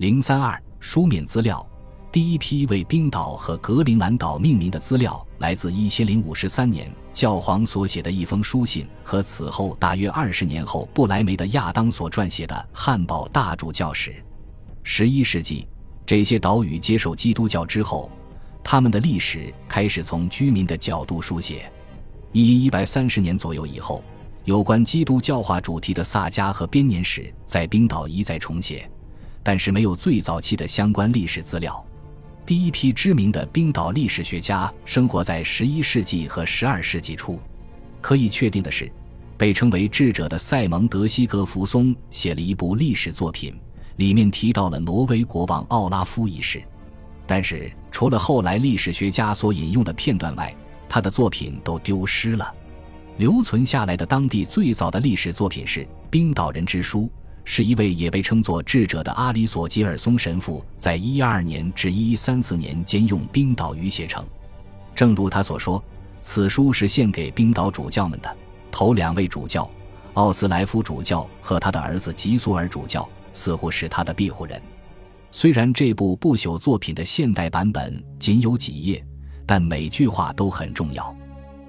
零三二书面资料，第一批为冰岛和格陵兰岛命名的资料来自一千零五十三年教皇所写的一封书信和此后大约二十年后布莱梅的亚当所撰写的《汉堡大主教史》。十一世纪，这些岛屿接受基督教之后，他们的历史开始从居民的角度书写。一一百三十年左右以后，有关基督教化主题的萨迦和编年史在冰岛一再重写。但是没有最早期的相关历史资料。第一批知名的冰岛历史学家生活在十一世纪和十二世纪初。可以确定的是，被称为智者的塞蒙德·西格弗松写了一部历史作品，里面提到了挪威国王奥拉夫一事。但是，除了后来历史学家所引用的片段外，他的作品都丢失了。留存下来的当地最早的历史作品是《冰岛人之书》。是一位也被称作智者的阿里索吉尔松神父在112年至1134年间用冰岛语写成。正如他所说，此书是献给冰岛主教们的。头两位主教奥斯莱夫主教和他的儿子吉苏尔主教似乎是他的庇护人。虽然这部不朽作品的现代版本仅有几页，但每句话都很重要。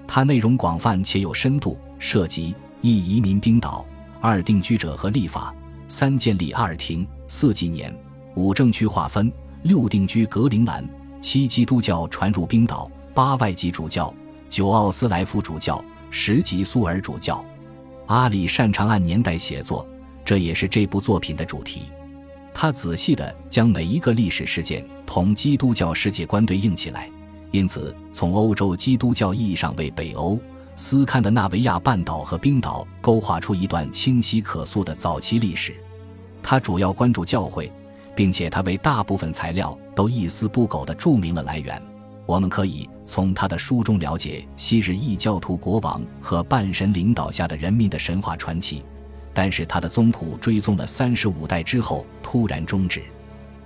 它内容广泛且有深度，涉及一移民冰岛，二定居者和立法。三建立阿尔廷，四纪年，五政区划分，六定居格陵兰，七基督教传入冰岛，八外籍主教，九奥斯莱夫主教，十吉苏尔主教。阿里擅长按年代写作，这也是这部作品的主题。他仔细地将每一个历史事件同基督教世界观对应起来，因此从欧洲基督教意义上为北欧。斯堪的纳维亚半岛和冰岛勾画出一段清晰可溯的早期历史。他主要关注教会，并且他为大部分材料都一丝不苟地注明了来源。我们可以从他的书中了解昔日异教徒国王和半神领导下的人民的神话传奇。但是他的宗谱追踪了三十五代之后突然终止。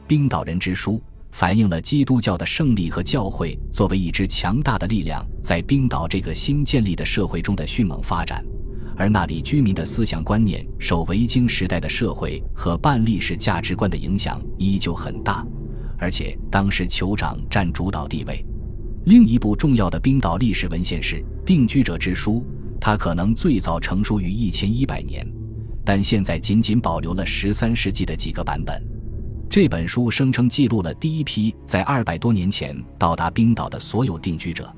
冰岛人之书。反映了基督教的胜利和教会作为一支强大的力量在冰岛这个新建立的社会中的迅猛发展，而那里居民的思想观念受维京时代的社会和半历史价值观的影响依旧很大，而且当时酋长占主导地位。另一部重要的冰岛历史文献是《定居者之书》，它可能最早成书于一千一百年，但现在仅仅保留了十三世纪的几个版本。这本书声称记录了第一批在二百多年前到达冰岛的所有定居者，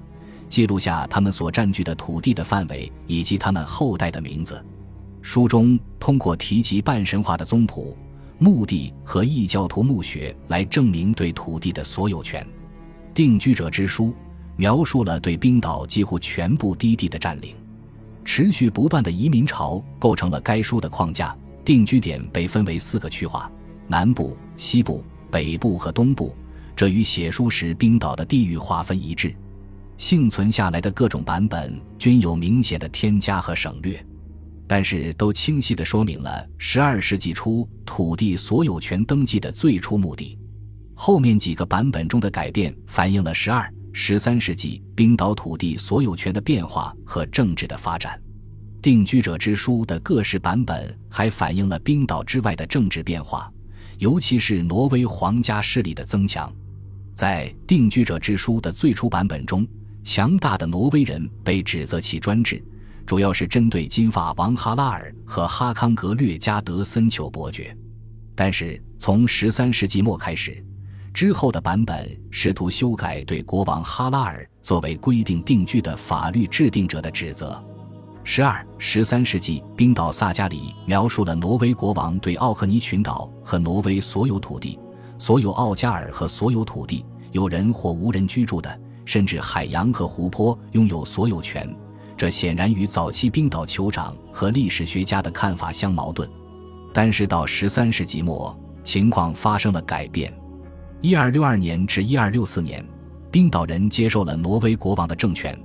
记录下他们所占据的土地的范围以及他们后代的名字。书中通过提及半神话的宗谱、墓地和异教徒墓穴来证明对土地的所有权。定居者之书描述了对冰岛几乎全部低地的占领。持续不断的移民潮构成了该书的框架。定居点被分为四个区划。南部、西部、北部和东部，这与写书时冰岛的地域划分一致。幸存下来的各种版本均有明显的添加和省略，但是都清晰地说明了12世纪初土地所有权登记的最初目的。后面几个版本中的改变反映了12、13世纪冰岛土地所有权的变化和政治的发展。定居者之书的各式版本还反映了冰岛之外的政治变化。尤其是挪威皇家势力的增强，在《定居者之书》的最初版本中，强大的挪威人被指责其专制，主要是针对金发王哈拉尔和哈康格略加德森丘伯爵。但是从十三世纪末开始，之后的版本试图修改对国王哈拉尔作为规定定居的法律制定者的指责。十二、十三世纪，冰岛萨加里描述了挪威国王对奥克尼群岛和挪威所有土地、所有奥加尔和所有土地有人或无人居住的，甚至海洋和湖泊拥有所有权。这显然与早期冰岛酋长和历史学家的看法相矛盾。但是到十三世纪末，情况发生了改变。一二六二年至一二六四年，冰岛人接受了挪威国王的政权。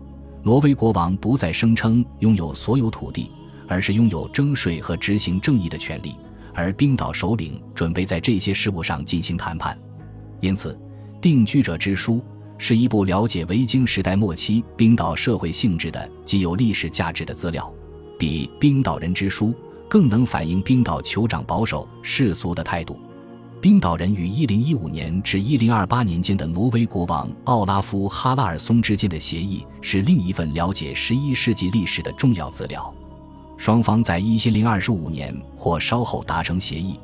挪威国王不再声称拥有所有土地，而是拥有征税和执行正义的权利。而冰岛首领准备在这些事务上进行谈判。因此，《定居者之书》是一部了解维京时代末期冰岛社会性质的、极有历史价值的资料，比《冰岛人之书》更能反映冰岛酋长保守世俗的态度。冰岛人与1015年至1028年间的挪威国王奥拉夫·哈拉尔松之间的协议是另一份了解11世纪历史的重要资料。双方在1025年或稍后达成协议，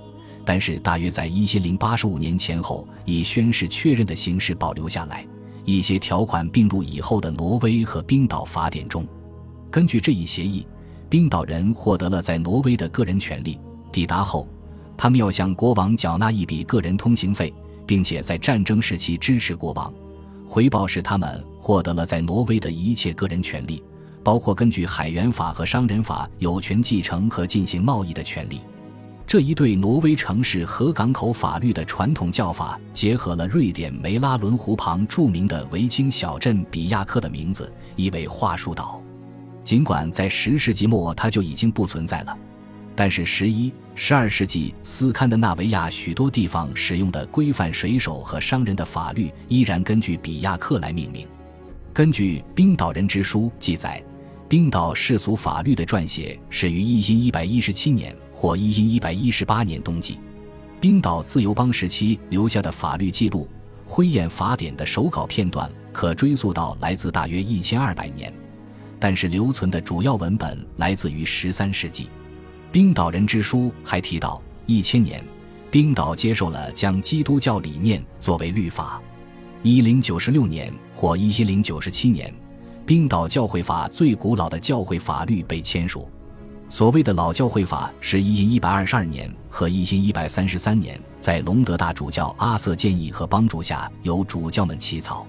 但是大约在1085年前后以宣誓确认的形式保留下来。一些条款并入以后的挪威和冰岛法典中。根据这一协议，冰岛人获得了在挪威的个人权利。抵达后。他们要向国王缴纳一笔个人通行费，并且在战争时期支持国王。回报是他们获得了在挪威的一切个人权利，包括根据海员法和商人法有权继承和进行贸易的权利。这一对挪威城市和港口法律的传统叫法，结合了瑞典梅拉伦湖旁著名的维京小镇比亚克的名字，意为桦树岛。尽管在十世纪末它就已经不存在了。但是，十一、十二世纪斯堪的纳维亚许多地方使用的规范水手和商人的法律，依然根据比亚克来命名。根据《冰岛人之书》记载，冰岛世俗法律的撰写始于一一百一十七年或一一百一十八年冬季。冰岛自由邦时期留下的法律记录《灰雁法典》的手稿片段，可追溯到来自大约一千二百年，但是留存的主要文本来自于十三世纪。冰岛人之书还提到，一千年，冰岛接受了将基督教理念作为律法。一零九十六年或一零九十七年，冰岛教会法最古老的教会法律被签署。所谓的老教会法是一一百二十二年和一一百三十三年，在隆德大主教阿瑟建议和帮助下，由主教们起草。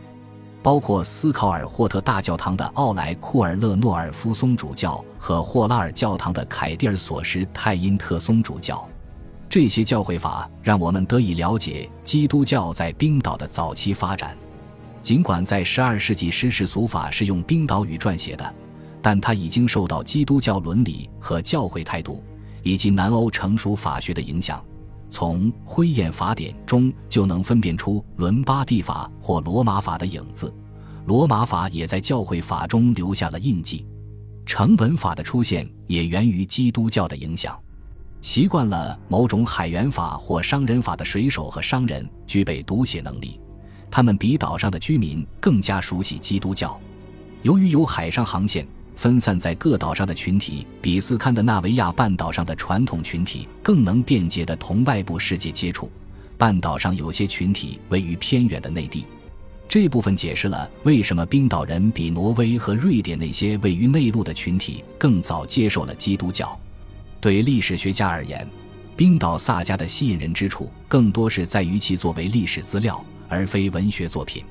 包括斯考尔霍特大教堂的奥莱库尔勒诺尔夫松主教和霍拉尔教堂的凯蒂尔索什泰因特松主教，这些教会法让我们得以了解基督教在冰岛的早期发展。尽管在12世纪诗世俗法是用冰岛语撰写的，但它已经受到基督教伦理和教会态度以及南欧成熟法学的影响。从《灰雁法典》中就能分辨出伦巴第法或罗马法的影子，罗马法也在教会法中留下了印记。成文法的出现也源于基督教的影响。习惯了某种海员法或商人法的水手和商人具备读写能力，他们比岛上的居民更加熟悉基督教。由于有海上航线。分散在各岛上的群体，比斯堪的纳维亚半岛上的传统群体更能便捷地同外部世界接触。半岛上有些群体位于偏远的内地，这部分解释了为什么冰岛人比挪威和瑞典那些位于内陆的群体更早接受了基督教。对历史学家而言，冰岛萨迦的吸引人之处更多是在于其作为历史资料，而非文学作品。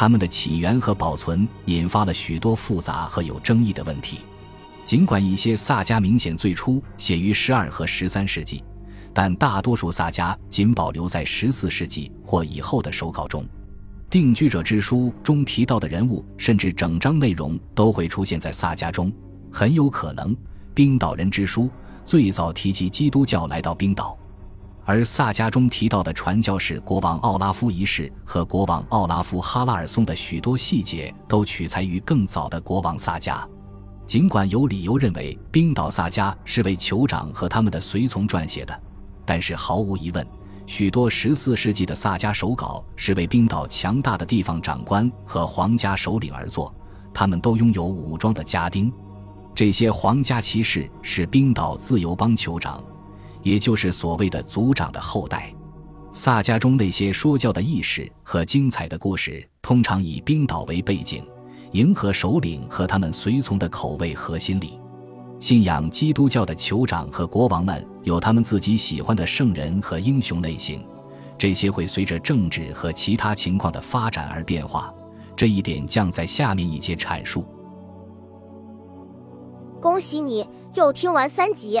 它们的起源和保存引发了许多复杂和有争议的问题。尽管一些萨迦明显最初写于十二和十三世纪，但大多数萨迦仅保留在十四世纪或以后的手稿中。定居者之书中提到的人物，甚至整章内容都会出现在萨迦中。很有可能，冰岛人之书最早提及基督教来到冰岛。而萨迦中提到的传教士国王奥拉夫一世和国王奥拉夫哈拉尔松的许多细节都取材于更早的国王萨迦。尽管有理由认为冰岛萨迦是为酋长和他们的随从撰写的，但是毫无疑问，许多14世纪的萨迦手稿是为冰岛强大的地方长官和皇家首领而作，他们都拥有武装的家丁。这些皇家骑士是冰岛自由邦酋长。也就是所谓的族长的后代，萨迦中那些说教的意识和精彩的故事，通常以冰岛为背景，迎合首领和他们随从的口味和心理。信仰基督教的酋长和国王们有他们自己喜欢的圣人和英雄类型，这些会随着政治和其他情况的发展而变化。这一点将在下面一节阐述。恭喜你又听完三集。